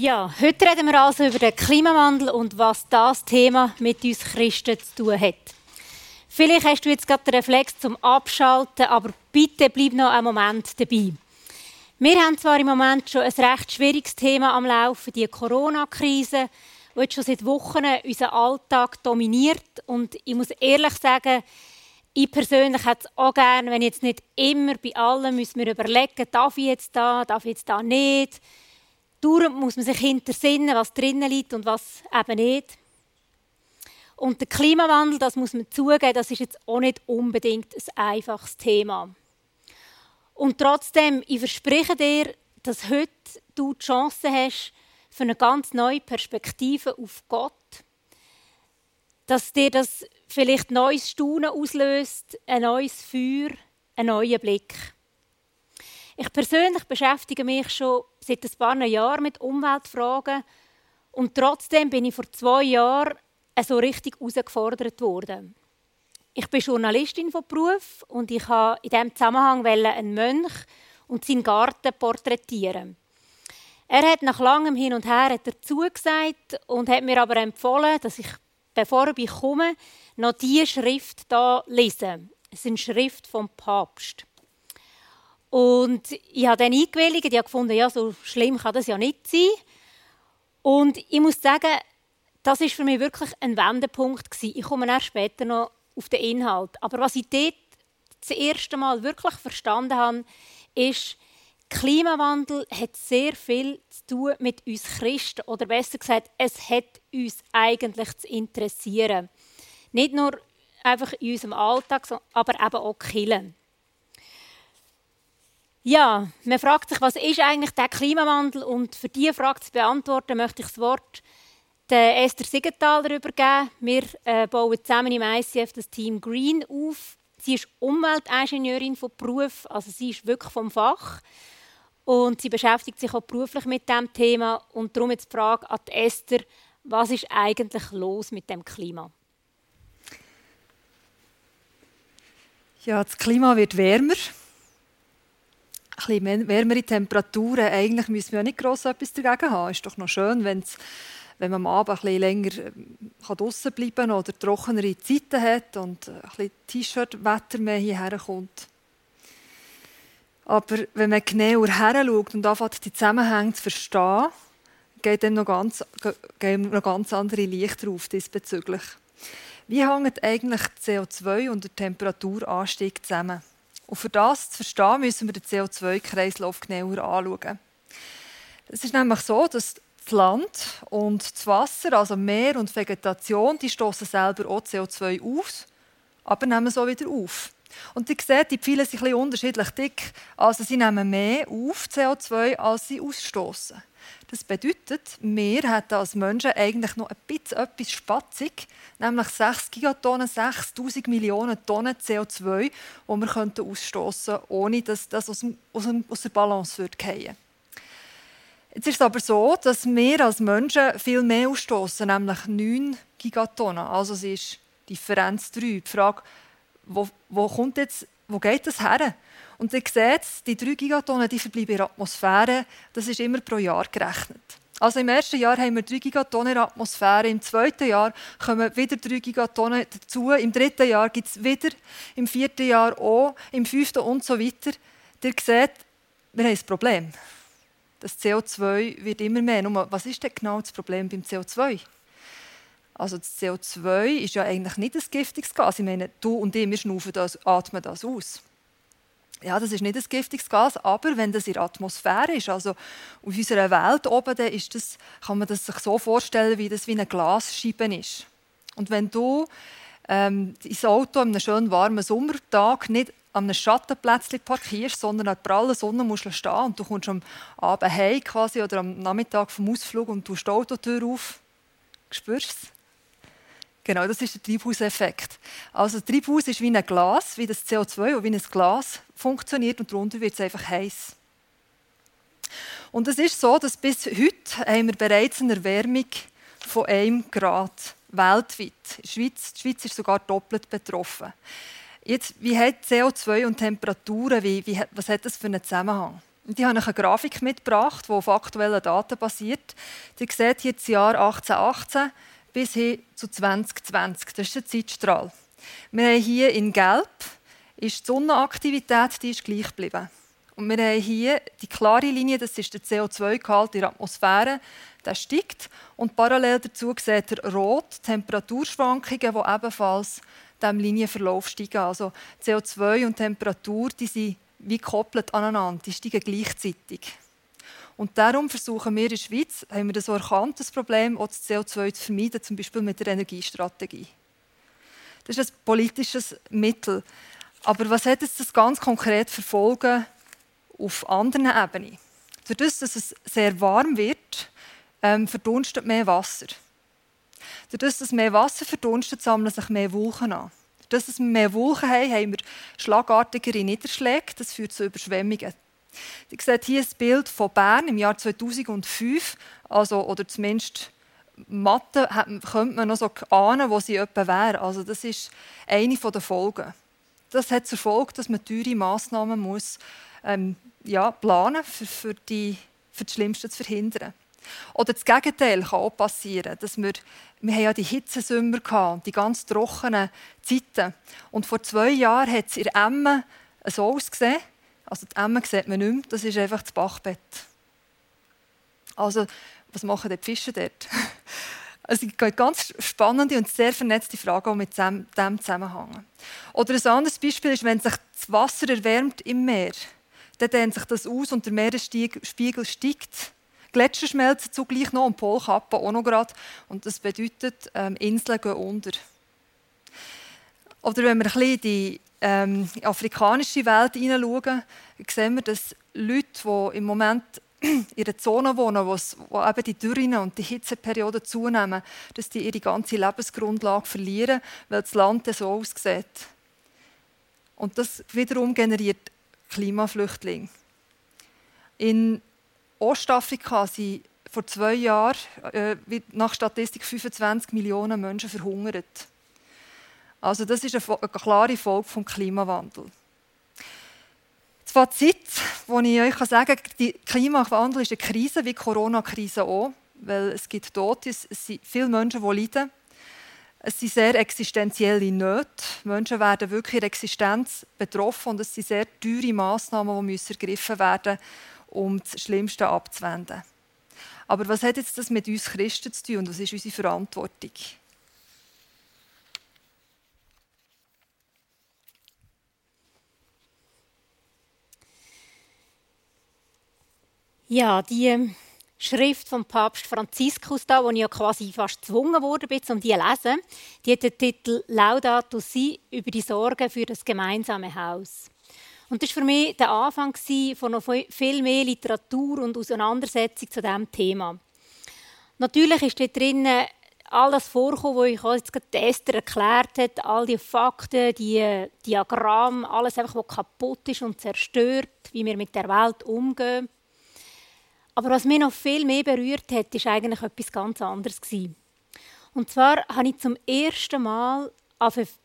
Ja, heute reden wir also über den Klimawandel und was das Thema mit uns Christen zu tun hat. Vielleicht hast du jetzt gerade den Reflex zum Abschalten, aber bitte bleib noch einen Moment dabei. Wir haben zwar im Moment schon ein recht schwieriges Thema am Laufen, die Corona-Krise, die schon seit Wochen unseren Alltag dominiert. Und ich muss ehrlich sagen, ich persönlich hätte es auch gerne, wenn jetzt nicht immer bei allen müssen wir überlegen, darf ich jetzt da, darf ich jetzt da nicht Dauernd muss man sich hintersinnen, was drinnen liegt und was eben nicht. Und der Klimawandel, das muss man zugeben, das ist jetzt auch nicht unbedingt ein einfaches Thema. Und trotzdem, ich verspreche dir, dass heute du die Chance hast für eine ganz neue Perspektive auf Gott. Dass dir das vielleicht neues Staunen auslöst, ein neues Feuer, einen neuen Blick. Ich persönlich beschäftige mich schon seit ein paar Jahren mit Umweltfragen und trotzdem bin ich vor zwei Jahren so richtig herausgefordert worden. Ich bin Journalistin von Beruf und ich wollte in diesem Zusammenhang einen Mönch und seinen Garten porträtieren. Er hat nach langem Hin und Her hat er zugesagt und hat mir aber empfohlen, dass ich, bevor ich komme, noch diese Schrift hier lese. Es ist eine Schrift vom Papst. Und ich habe dann eingewilligt, ich habe gefunden, ja, so schlimm kann das ja nicht sein. Und ich muss sagen, das ist für mich wirklich ein Wendepunkt gewesen. Ich komme erst später noch auf den Inhalt. Aber was ich dort das erste Mal wirklich verstanden habe, ist, Klimawandel hat sehr viel zu tun mit uns Christen. Oder besser gesagt, es hat uns eigentlich zu interessieren. Nicht nur einfach in unserem Alltag, aber eben auch Killen. Ja, man fragt sich, was ist eigentlich der Klimawandel? Und für diese Frage zu beantworten, möchte ich das Wort der Esther Siegenthaler übergeben. Wir äh, bauen zusammen im ICF das Team Green auf. Sie ist Umweltingenieurin von Beruf, also sie ist wirklich vom Fach. Und sie beschäftigt sich auch beruflich mit dem Thema. Und darum jetzt die Frage an Esther, was ist eigentlich los mit dem Klima? Ja, das Klima wird wärmer ein bisschen wärmere Temperaturen, eigentlich müssen wir ja nicht gross etwas dagegen haben. Ist doch noch schön, wenn's, wenn man am Abend ein bisschen länger ähm, draußen bleiben kann oder trockenere Zeiten hat und ein bisschen T-Shirt-Wetter mehr hierher kommt. Aber wenn man genauer heranschaut und anfängt, die Zusammenhänge zu verstehen, geht dann noch ganz, gehen noch ganz andere Licht drauf diesbezüglich. Wie hängt eigentlich CO2 und der Temperaturanstieg zusammen? Und für das zu verstehen, müssen wir den CO2-Kreislauf genauer anschauen. Es ist nämlich so, dass das Land und das Wasser, also Meer und Vegetation, die stoßen selber auch CO2 aus, aber nehmen auch wieder auf. Und ihr seht, die Pfeile sind ein unterschiedlich dick. Also sie nehmen mehr auf CO2, als sie ausstoßen. Das bedeutet, wir hätten als Menschen eigentlich noch ein bisschen etwas spatzig, nämlich 6 Gigatonnen, 6000 Millionen Tonnen CO2, die wir ausstoßen könnten, ohne dass das aus, aus, aus der Balance würde fallen Jetzt ist es aber so, dass wir als Menschen viel mehr ausstoßen, nämlich 9 Gigatonnen. Also es ist Differenz 3. Die Frage, wo, wo, kommt jetzt, wo geht das her? Und ihr seht, die 3 Gigatonnen die verbleiben in der Atmosphäre. Das ist immer pro Jahr gerechnet. Also im ersten Jahr haben wir 3 Gigatonnen in der Atmosphäre, im zweiten Jahr kommen wieder 3 Gigatonnen dazu, im dritten Jahr gibt es wieder, im vierten Jahr auch, im fünften und so weiter. Ihr seht, wir haben ein Problem. Das CO2 wird immer mehr. Nur, was ist denn genau das Problem beim CO2? Also das CO2 ist ja eigentlich nicht ein giftiges Gas. Ich meine, du und ich, wir schnaufen das, atmen das aus ja, das ist nicht ein giftiges Gas, aber wenn das in der Atmosphäre ist, also auf unserer Welt oben, dann ist das, kann man das sich so vorstellen, wie das wie eine Glasscheibe ist. Und wenn du ähm, dein Auto an einem schönen warmen Sommertag nicht an einem Schattenplätzchen parkierst, sondern an der prallen Sonne musst du stehen und du kommst am Abend heim quasi oder am Nachmittag vom Ausflug und du die Autotür auf, spürst es? Genau, das ist der Treibhauseffekt. Also, Treibhaus ist wie ein Glas, wie das CO2, das wie ein Glas funktioniert und darunter wird es einfach heiß. Und es ist so, dass bis heute haben wir bereits eine Erwärmung von 1 Grad weltweit. Die Schweiz, die Schweiz ist sogar doppelt betroffen. Jetzt, wie hat CO2 und Temperaturen, wie, wie, was hat das für einen Zusammenhang? Und ich habe eine Grafik mitgebracht, die auf aktuellen Daten basiert. Ihr seht hier das Jahr 1818 bis hin zu 2020. Das ist der Zeitstrahl. Wir haben hier in Gelb ist die Sonnenaktivität die ist gleich geblieben. Und wir haben hier die klare Linie, das ist der CO2-Gehalt in der Atmosphäre, der steigt. Und parallel dazu seht ihr rot Temperaturschwankungen, die ebenfalls diesem Linienverlauf steigen. Also CO2 und Temperatur die sind wie gekoppelt aneinander, die steigen gleichzeitig. Und darum versuchen wir in der Schweiz, haben wir das so Problem, auch das CO2 zu vermeiden, zum Beispiel mit der Energiestrategie. Das ist ein politisches Mittel. Aber was hat jetzt das ganz konkret für Folgen auf anderen Ebenen. Dadurch, dass es sehr warm wird, ähm, verdunstet mehr Wasser. Dadurch, dass mehr Wasser verdunstet, sammeln sich mehr Wolken an. Dadurch, dass wir mehr Wolken haben, haben wir schlagartigere Niederschläge. Das führt zu Überschwemmungen. Ihr seht hier ein Bild von Bern im Jahr 2005, also, oder zumindest Mathe könnte man noch so ahnen, wo sie etwa wäre. Also das ist eine der Folgen. Das hat zur Folge, dass man teure Massnahmen muss ähm, ja, planen für, für, die, für das Schlimmste zu verhindern. Oder das Gegenteil kann auch passieren. Dass wir, wir haben ja die Hitzesommer gehabt, die ganz trockenen Zeiten. Und vor zwei Jahren hat es in Emmen so ausgesehen. Also die Emmen sieht man nicht mehr, das ist einfach das Bachbett. Also, was machen die Fische dort? Also es gibt ganz spannende und sehr vernetzte Fragen mit dem zusammenhängen. Oder ein anderes Beispiel ist, wenn sich das Wasser erwärmt im Meer dann dehnt sich das aus und der Meeresspiegel steigt. Gletscher schmelzen zugleich noch und Polkappen auch noch gerade. Und das bedeutet, ähm, Inseln gehen unter. Oder wenn wir ein bisschen in die ähm, afrikanische Welt hineinschauen, sehen wir, dass Leute, die im Moment in einer Zone wohnen, wo, wo eben die Dürren und die Hitzeperioden zunehmen, dass die ihre ganze Lebensgrundlage verlieren, weil das Land so aussieht. Und das wiederum generiert Klimaflüchtlinge. In Ostafrika sind vor zwei Jahren äh, nach Statistik 25 Millionen Menschen verhungert. Also das ist eine, klare Folge vom Klimawandel. Das Fazit, das ich euch sagen kann, der Klimawandel ist eine Krise, wie die Corona-Krise auch, weil es gibt Tote, es sind viele Menschen, die leiden. Es sind sehr existenzielle Nöte. Menschen werden wirklich in Existenz betroffen und es sind sehr teure Massnahmen, die ergriffen werden um das Schlimmste abzuwenden. Aber was hat jetzt das mit uns Christen zu tun und was ist unsere Verantwortung? Ja, die Schrift vom Papst Franziskus da, wo ich ja quasi fast gezwungen wurde, um die zu lesen. Die hat den Titel Laudato Si über die Sorge für das gemeinsame Haus. Und das war für mich der Anfang von noch viel mehr Literatur und Auseinandersetzung zu diesem Thema. Natürlich ist dort drin all das vorkommen, was ich jetzt gerade Esther erklärt hat, all die Fakten, die Diagramme, alles einfach, was kaputt ist und zerstört, wie wir mit der Welt umgehen. Aber was mich noch viel mehr berührt hat, ist eigentlich etwas ganz anderes Und zwar habe ich zum ersten Mal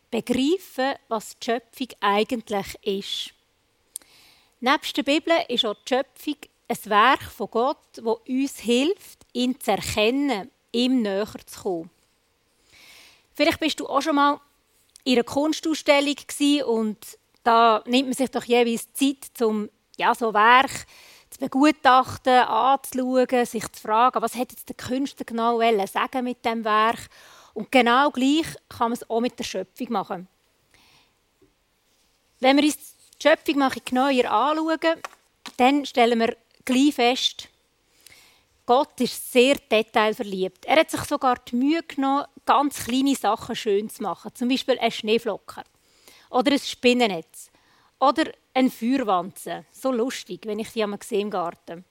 begreifen, was die Schöpfung eigentlich ist. Nebst der Bibel ist auch die Schöpfung ein Werk von Gott, das uns hilft, ihn zu erkennen, ihm näher zu kommen. Vielleicht bist du auch schon mal in einer Kunstausstellung und da nimmt man sich doch jeweils Zeit, um ja, so Werk zu begutachten, anzuschauen, sich zu fragen, was hat der Künstler genau sagen mit dem Werk. Und genau gleich kann man es auch mit der Schöpfung machen. Wenn wir uns die Schöpfung genauer anschauen, dann stellen wir gleich fest, Gott ist sehr detailverliebt. Er hat sich sogar die Mühe genommen, ganz kleine Sachen schön zu machen. Zum Beispiel ein Schneeflocker oder ein Spinnennetz oder ein Feuerwanze. So lustig, wenn ich die einmal sehe im Garten.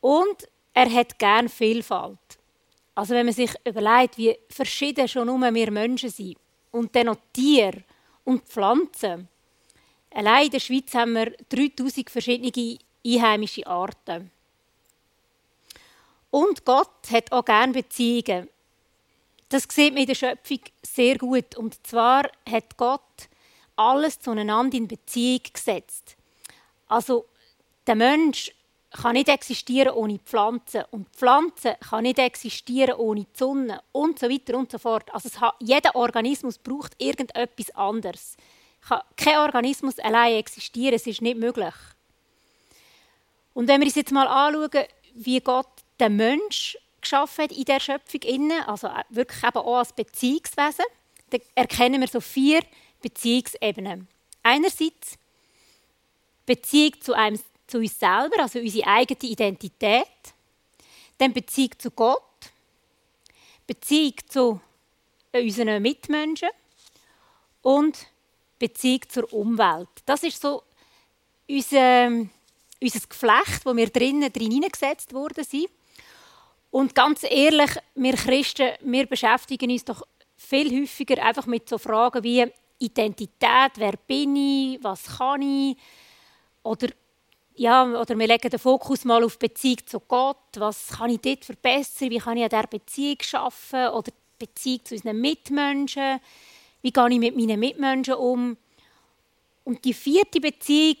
Und er hat gern Vielfalt. Also wenn man sich überlegt, wie verschieden schon nur wir Menschen sind und dann noch Tiere und Pflanzen. Allein in der Schweiz haben wir 3000 verschiedene einheimische Arten. Und Gott hat auch gern Beziehungen. Das sieht man in der Schöpfung sehr gut. Und zwar hat Gott alles zueinander in Beziehung gesetzt. Also der Mensch kann nicht existieren ohne Pflanzen und Pflanzen kann nicht existieren ohne die Sonne und so weiter und so fort. Also hat, jeder Organismus braucht irgendetwas anderes. Kein Organismus allein existieren, es ist nicht möglich. Und wenn wir uns jetzt mal anschauen, wie Gott den Mensch geschaffen hat in der Schöpfung innen, also wirklich eben auch als Beziehungswesen, dann erkennen wir so vier Beziehungsebenen. Einerseits Beziehung zu, einem, zu uns selber, also unsere eigene Identität. Dann Beziehung zu Gott. Beziehung zu unseren Mitmenschen. Und Beziehung zur Umwelt. Das ist so unser, unser Geflecht, wo wir drinnen drin hineingesetzt worden sind. Und ganz ehrlich, wir Christen, wir beschäftigen uns doch viel häufiger einfach mit so Fragen wie Identität, wer bin ich, was kann ich, oder, ja, oder wir legen den Fokus mal auf Beziehung zu Gott, was kann ich dort verbessern, wie kann ich an dieser Beziehung schaffen oder die Beziehung zu unseren Mitmenschen, wie gehe ich mit meinen Mitmenschen um. Und die vierte Beziehung,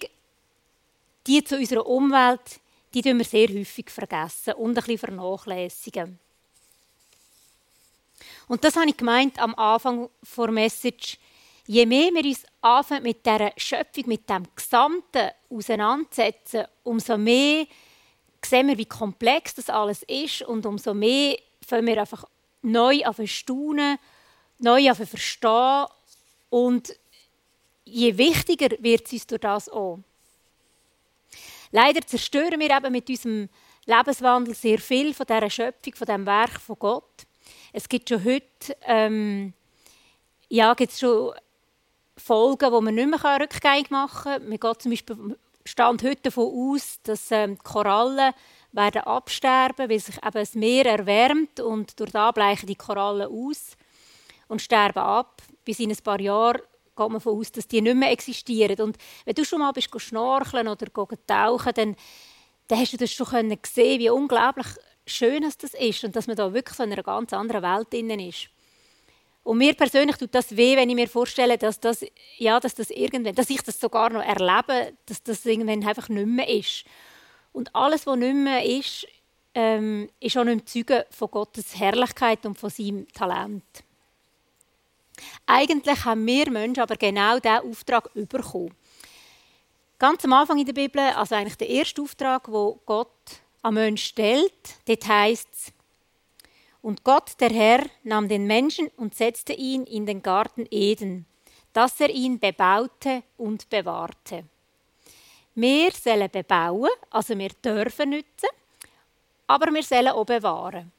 die zu unserer Umwelt, die tun wir sehr häufig vergessen und ein bisschen vernachlässigen. Und das habe ich gemeint am Anfang der Message. Je mehr wir uns anfangen mit dieser Schöpfung, mit dem Gesamten auseinandersetzen, umso mehr sehen wir, wie komplex das alles ist und umso mehr fangen wir einfach neu an staunen, neu an verstehen und je wichtiger wird es uns durch das auch. Leider zerstören wir eben mit unserem Lebenswandel sehr viel von dieser Schöpfung, von dem Werk von Gott. Es gibt schon heute ähm, ja, gibt's schon Folgen, wo man nicht mehr rückgängig machen kann. Man geht zum Beispiel Stand heute davon aus, dass ähm, die Korallen werden absterben, weil sich eben das Meer erwärmt und durch das bleichen die Korallen aus und sterben ab. Bis in ein paar Jahren geht man davon aus, dass die nicht mehr existieren. Und wenn du schon mal bist schnorcheln oder tauchen, dann, dann hast du das schon gesehen, wie unglaublich schön das ist und dass man da wirklich so in einer ganz anderen Welt drin ist. Und mir persönlich tut das weh, wenn ich mir vorstelle, dass, das, ja, dass, das irgendwann, dass ich das sogar noch erlebe, dass das irgendwann einfach nicht mehr ist. Und alles, was nicht mehr ist, ähm, ist auch nicht mehr Zeuge von Gottes Herrlichkeit und von seinem Talent. Eigentlich haben wir Menschen aber genau diesen Auftrag bekommen. Ganz am Anfang in der Bibel, also eigentlich der erste Auftrag, wo Gott am Menschen stellt, dort heißt es, und Gott, der Herr, nahm den Menschen und setzte ihn in den Garten Eden, dass er ihn bebaute und bewahrte. Wir sollen bebauen, also wir dürfen nützen, aber wir sollen auch bewahren.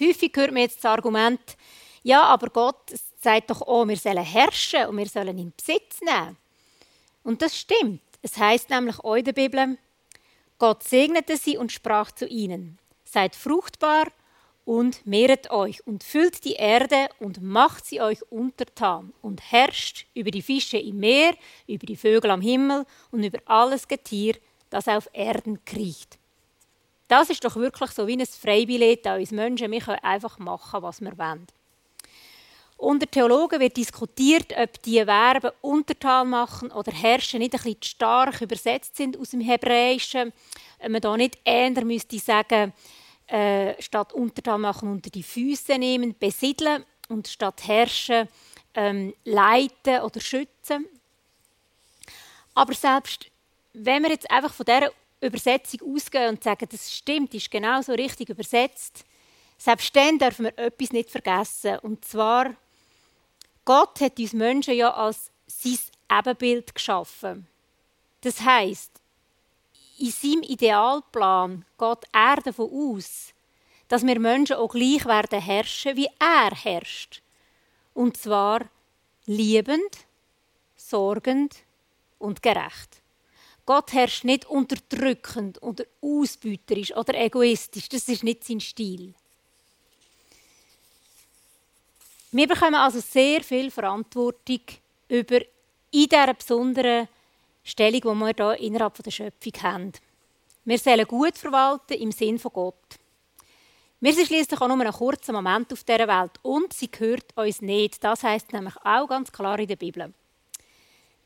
Häufig hört man jetzt das Argument, ja, aber Gott sagt doch auch, wir sollen herrschen und wir sollen in Besitz nehmen. Und das stimmt. Es heißt nämlich auch in der Bibel, Gott segnete sie und sprach zu ihnen, seid fruchtbar und mehret euch und füllt die Erde und macht sie euch untertan und herrscht über die Fische im Meer, über die Vögel am Himmel und über alles Getier, das auf Erden kriecht. Das ist doch wirklich so wie ein Freibillett an uns Menschen. Wir können einfach machen, was wir wollen. Unter Theologen wird diskutiert, ob die Verben untertan machen oder herrschen nicht ein bisschen stark übersetzt sind aus dem Hebräischen. Ob man da nicht eher müsste sagen, äh, statt untertan machen unter die Füße nehmen, besiedeln und statt herrschen ähm, leiten oder schützen. Aber selbst wenn wir jetzt einfach von dieser Übersetzung ausgehen und sagen, das stimmt, ist genau so richtig übersetzt, selbst dann dürfen wir etwas nicht vergessen. Und zwar Gott hat uns Menschen ja als sein Ebenbild geschaffen. Das heißt, in seinem Idealplan geht er davon aus, dass wir Menschen auch gleich werden herrschen, wie er herrscht. Und zwar liebend, sorgend und gerecht. Gott herrscht nicht unterdrückend oder ausbeuterisch oder egoistisch. Das ist nicht sein Stil. Wir bekommen also sehr viel Verantwortung über in dieser besonderen Stellung, die wir hier innerhalb der Schöpfung haben. Wir sollen gut verwalten im Sinn von Gott. Wir sind schließlich auch nur einen kurzen Moment auf dieser Welt und sie gehört uns nicht. Das heißt nämlich auch ganz klar in der Bibel.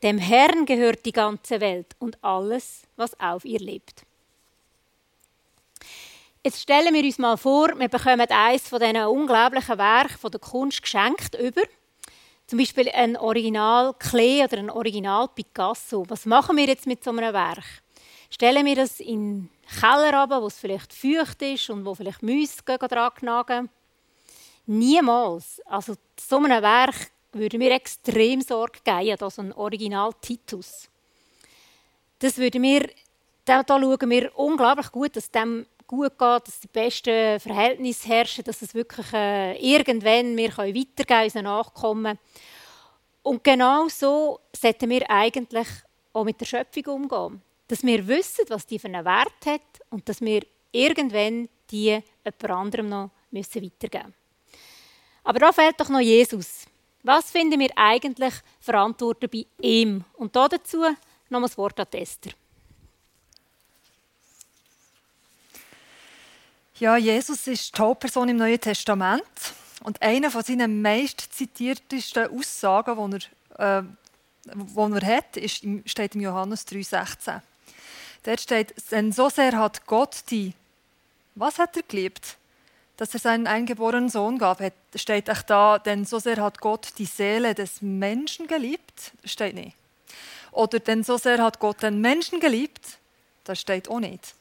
Dem Herrn gehört die ganze Welt und alles, was auf ihr lebt. Jetzt stellen wir uns mal vor, wir bekommen eines von diesen unglaublichen Werken von der Kunst geschenkt über. Zum Beispiel ein Original Klee oder ein Original Picasso. Was machen wir jetzt mit so einem Werk? Stellen wir das in den Keller runter, wo es vielleicht feucht ist und wo vielleicht Mäuse dran knagen? Niemals. Also so einem Werk würde mir extrem Sorge geben, also ein Original Titus. Das würde mir, da, da schauen wir unglaublich gut, dass dem gut geht, dass die besten Verhältnisse herrschen, dass es wirklich äh, irgendwann wir können weitergeben unseren Nachkommen. Und genau so sollten wir eigentlich auch mit der Schöpfung umgehen. Dass wir wissen, was die für einen Wert hat und dass wir irgendwann die jemand anderem noch müssen weitergeben müssen. Aber da fehlt doch noch Jesus. Was finden wir eigentlich verantwortlich bei ihm? Und dazu noch das Wort an Esther. Ja, Jesus ist die Hauptperson im Neuen Testament. Und eine von seinen meist zitiertesten Aussagen, die er, äh, die er hat, ist, steht im Johannes 3,16. Dort steht, denn so sehr hat Gott die, was hat er geliebt? Dass er seinen eingeborenen Sohn gab, steht auch da, denn so sehr hat Gott die Seele des Menschen geliebt, steht nicht. Oder denn so sehr hat Gott den Menschen geliebt, das steht auch nicht.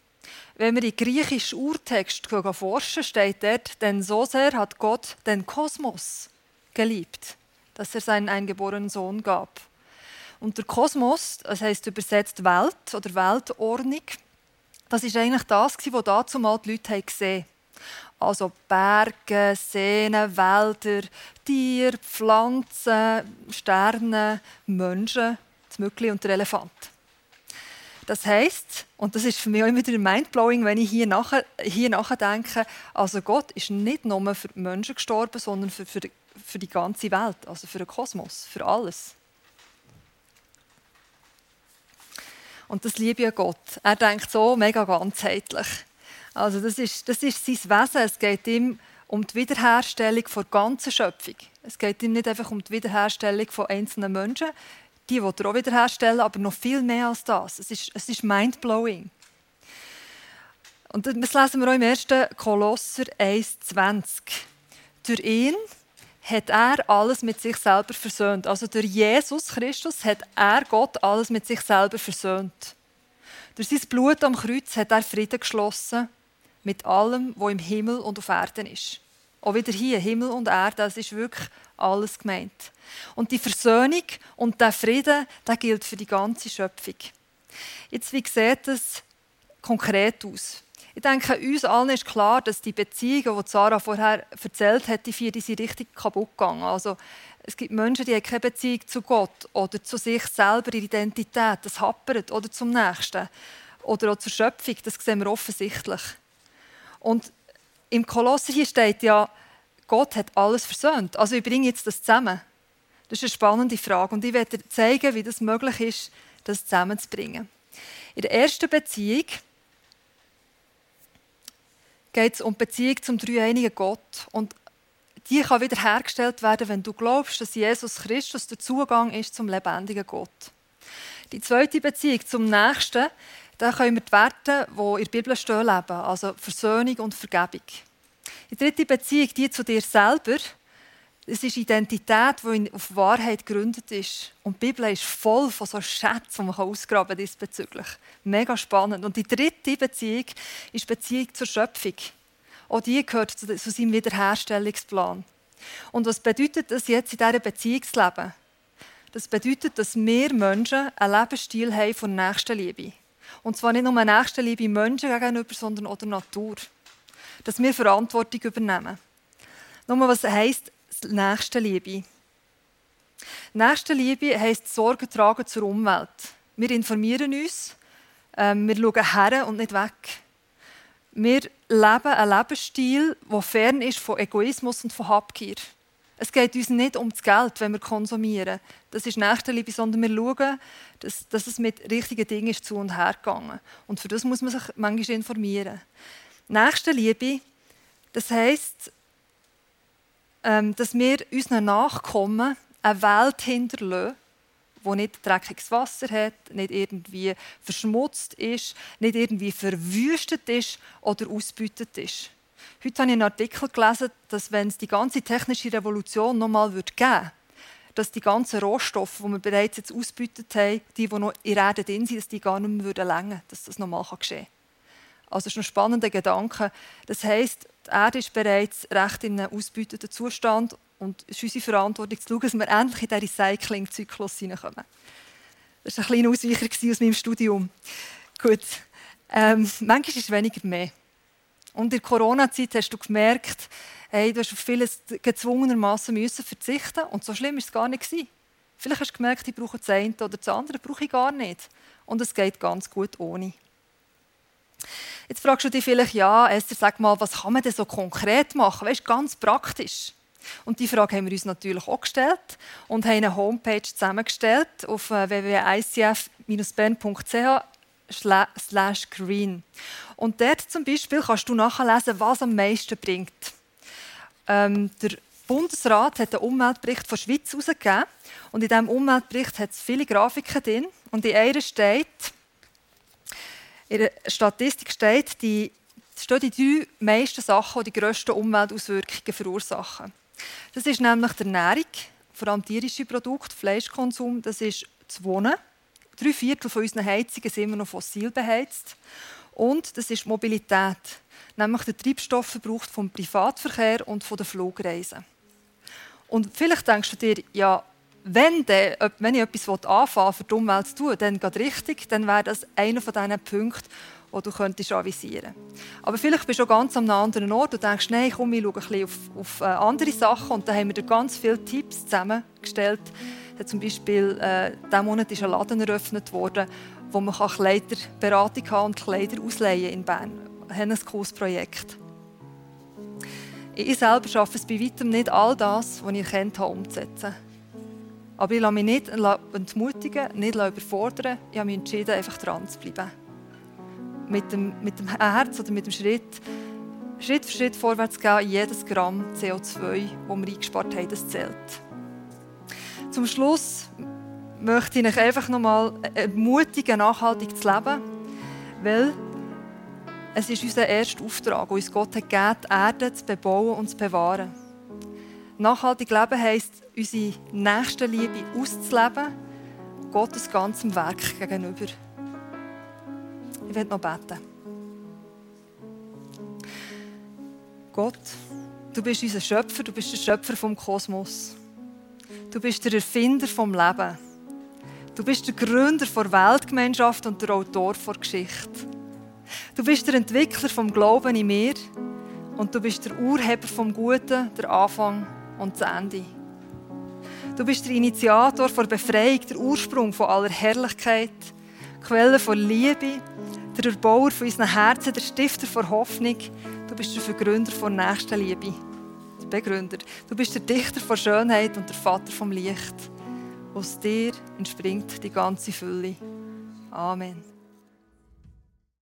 Wenn wir in griechischen Urtext forschen, steht dort, denn so sehr hat Gott den Kosmos geliebt, dass er seinen eingeborenen Sohn gab. Und der Kosmos, das heißt übersetzt Welt oder Weltordnung, das ist eigentlich das, was dazu mal die Leute gesehen haben. Also Berge, Seen, Wälder, Tiere, Pflanzen, Sterne, Menschen, das Mückli und der Elefant. Das heißt, und das ist für mich auch immer wieder mindblowing, wenn ich hier, nachher, hier nachdenke, also Gott ist nicht nur für die Menschen gestorben, sondern für, für, für die ganze Welt, also für den Kosmos, für alles. Und das liebe ich Gott. Er denkt so mega ganzheitlich. Also das ist, das ist sein Wesen. Es geht ihm um die Wiederherstellung der ganzen Schöpfung. Es geht ihm nicht einfach um die Wiederherstellung von einzelnen Menschen, die will er auch wiederherstellen, aber noch viel mehr als das. Es ist, es ist mindblowing. Und das lesen wir auch im 1. Kolosser 1,20. Durch ihn hat er alles mit sich selber versöhnt. Also durch Jesus Christus hat er Gott alles mit sich selber versöhnt. Durch sein Blut am Kreuz hat er Frieden geschlossen mit allem, was im Himmel und auf Erden ist. Auch wieder hier, Himmel und Erde, das ist wirklich alles gemeint. Und die Versöhnung und der Frieden, der gilt für die ganze Schöpfung. Jetzt, wie sieht das konkret aus? Ich denke, uns allen ist klar, dass die Beziehungen, die Sarah vorher erzählt hat, die vier, die sind richtig kaputt gegangen. Also, es gibt Menschen, die haben keine Beziehung zu Gott oder zu sich selber, ihre Identität, das happert, oder zum Nächsten. Oder auch zur Schöpfung, das sehen wir offensichtlich. Und im Kolosser hier steht ja, Gott hat alles versöhnt. Also ich bringe jetzt das zusammen. Das ist eine spannende Frage und ich werde dir zeigen, wie das möglich ist, das zusammenzubringen. In der ersten Beziehung geht es um die Beziehung zum dreieinigen Gott und die kann wieder hergestellt werden, wenn du glaubst, dass Jesus Christus der Zugang ist zum lebendigen Gott. Die zweite Beziehung zum Nächsten dann können wir die Werte, die in der Bibel stehen, leben. Also Versöhnung und Vergebung. Die dritte Beziehung, die zu dir selber, es ist Identität, die auf Wahrheit gegründet ist. Und die Bibel ist voll von so Schätzen, die man ausgraben diesbezüglich. Mega spannend. Und die dritte Beziehung ist Beziehung zur Schöpfung. Auch die gehört zu seinem Wiederherstellungsplan. Und was bedeutet das jetzt in dieser Beziehung zu leben? Das bedeutet, dass wir Menschen einen Lebensstil haben von Nächstenliebe. Und zwar nicht nur Nächstenliebe Menschen gegenüber, sondern auch der Natur. Dass wir Verantwortung übernehmen. Nur was heisst Nächstenliebe? Nächstenliebe heisst Sorge tragen zur Umwelt. Wir informieren uns, ähm, wir schauen her und nicht weg. Wir leben einen Lebensstil, der fern ist von Egoismus und von Habgier. Es geht uns nicht um das Geld, wenn wir konsumieren. Das ist Nächstenliebe, sondern wir schauen, dass, dass es mit richtigen Dingen ist zu und her gegangen. Und für das muss man sich manchmal informieren. Nächstenliebe, das heisst, ähm, dass wir unseren Nachkommen eine Welt hinterlassen, wo nicht dreckiges Wasser hat, nicht irgendwie verschmutzt ist, nicht irgendwie verwüstet ist oder ausbeutet ist. Heute habe ich einen Artikel gelesen, dass wenn es die ganze technische Revolution nochmal geben würde, dass die ganzen Rohstoffe, die wir bereits jetzt ausgebeutet haben, die, die noch in Erde drin sind, dass die gar nicht mehr länger würden, dass das nochmal geschehen kann. Also das ist ein spannender Gedanke. Das heisst, die Erde ist bereits recht in einem ausbeuteten Zustand und es ist unsere Verantwortung zu schauen, dass wir endlich in diesen Recycling-Zyklus hineinkommen. Das war ein kleiner Ausweicher aus meinem Studium. Gut. Ähm, manchmal ist es weniger mehr. Und in der Corona-Zeit hast du gemerkt, hey, du hast auf vieles gezwungenermaßen müssen verzichten und so schlimm ist es gar nicht. Vielleicht hast du gemerkt, ich brauche das eine oder das andere brauche ich gar nicht. Und es geht ganz gut ohne. Jetzt fragst du dich vielleicht, ja, Esther, sag mal, was kann man denn so konkret machen? Weißt, ganz praktisch. Und die Frage haben wir uns natürlich auch gestellt und haben eine Homepage zusammengestellt auf äh, www.icf-bern.ch slash green. Und dort zum Beispiel kannst du nachlesen, was am meisten bringt. Ähm, der Bundesrat hat einen Umweltbericht von der Schweiz herausgegeben. Und in diesem Umweltbericht hat es viele Grafiken drin. Und in einer steht, in der Statistik steht, die, stehen die drei meisten Sachen, die die grössten Umweltauswirkungen verursachen. Das ist nämlich die Ernährung, vor allem tierische Produkte, Fleischkonsum, das ist das Wohnen. Drei Viertel von unseren Heizungen sind immer noch fossil beheizt. Und das ist die Mobilität, nämlich der Treibstoffverbrauch vom Privatverkehr und von den Flugreisen. Und vielleicht denkst du dir, ja, wenn, de, wenn ich etwas anfangen für die Umwelt zu tun, dann geht richtig, dann wäre das einer von diesen Punkten, die du könntest avisieren Aber vielleicht bist du ganz an einem anderen Ort und denkst, nein, komm, ich schaue ein bisschen auf, auf äh, andere Sachen. Und da haben wir dir ganz viele Tipps zusammengestellt. Zum Beispiel, äh, diesen Monat ist ein Laden eröffnet worden, wo man Kleiderberatung haben und Kleider ausleihen in Bern. Wir haben ein cooles Projekt. Ich selber schaffe es bei weitem nicht, all das, was ich erkannt habe, umzusetzen. Aber ich lasse mich nicht entmutigen, nicht überfordern. Ich habe mich entschieden, einfach dran zu bleiben mit dem, mit dem Herz oder mit dem Schritt, Schritt für Schritt vorwärts gehen, jedes Gramm CO2, das wir eingespart haben, das zählt. Zum Schluss möchte ich euch einfach nochmal ermutigen, nachhaltig zu leben, weil es ist unser erster Auftrag, uns Gott hat gegeben, die Erde zu bebauen und zu bewahren. Nachhaltig leben heisst, unsere nächste Liebe auszuleben, Gottes ganzem Werk gegenüber. Ich werde noch beten. Gott, du bist unser Schöpfer, du bist der Schöpfer vom Kosmos. Du bist der Erfinder vom Leben. Du bist der Gründer der Weltgemeinschaft und der Autor der Geschichte. Du bist der Entwickler vom Glauben in mir und du bist der Urheber vom Guten, der Anfang und das Ende. Du bist der Initiator der Befreiung, der Ursprung von aller Herrlichkeit, Quelle von Liebe der Erbauer von unseren Herzen, der Stifter von Hoffnung. Du bist der Vergründer von Nächstenliebe. Der Begründer. Du bist der Dichter von Schönheit und der Vater vom Licht. Aus dir entspringt die ganze Fülle. Amen.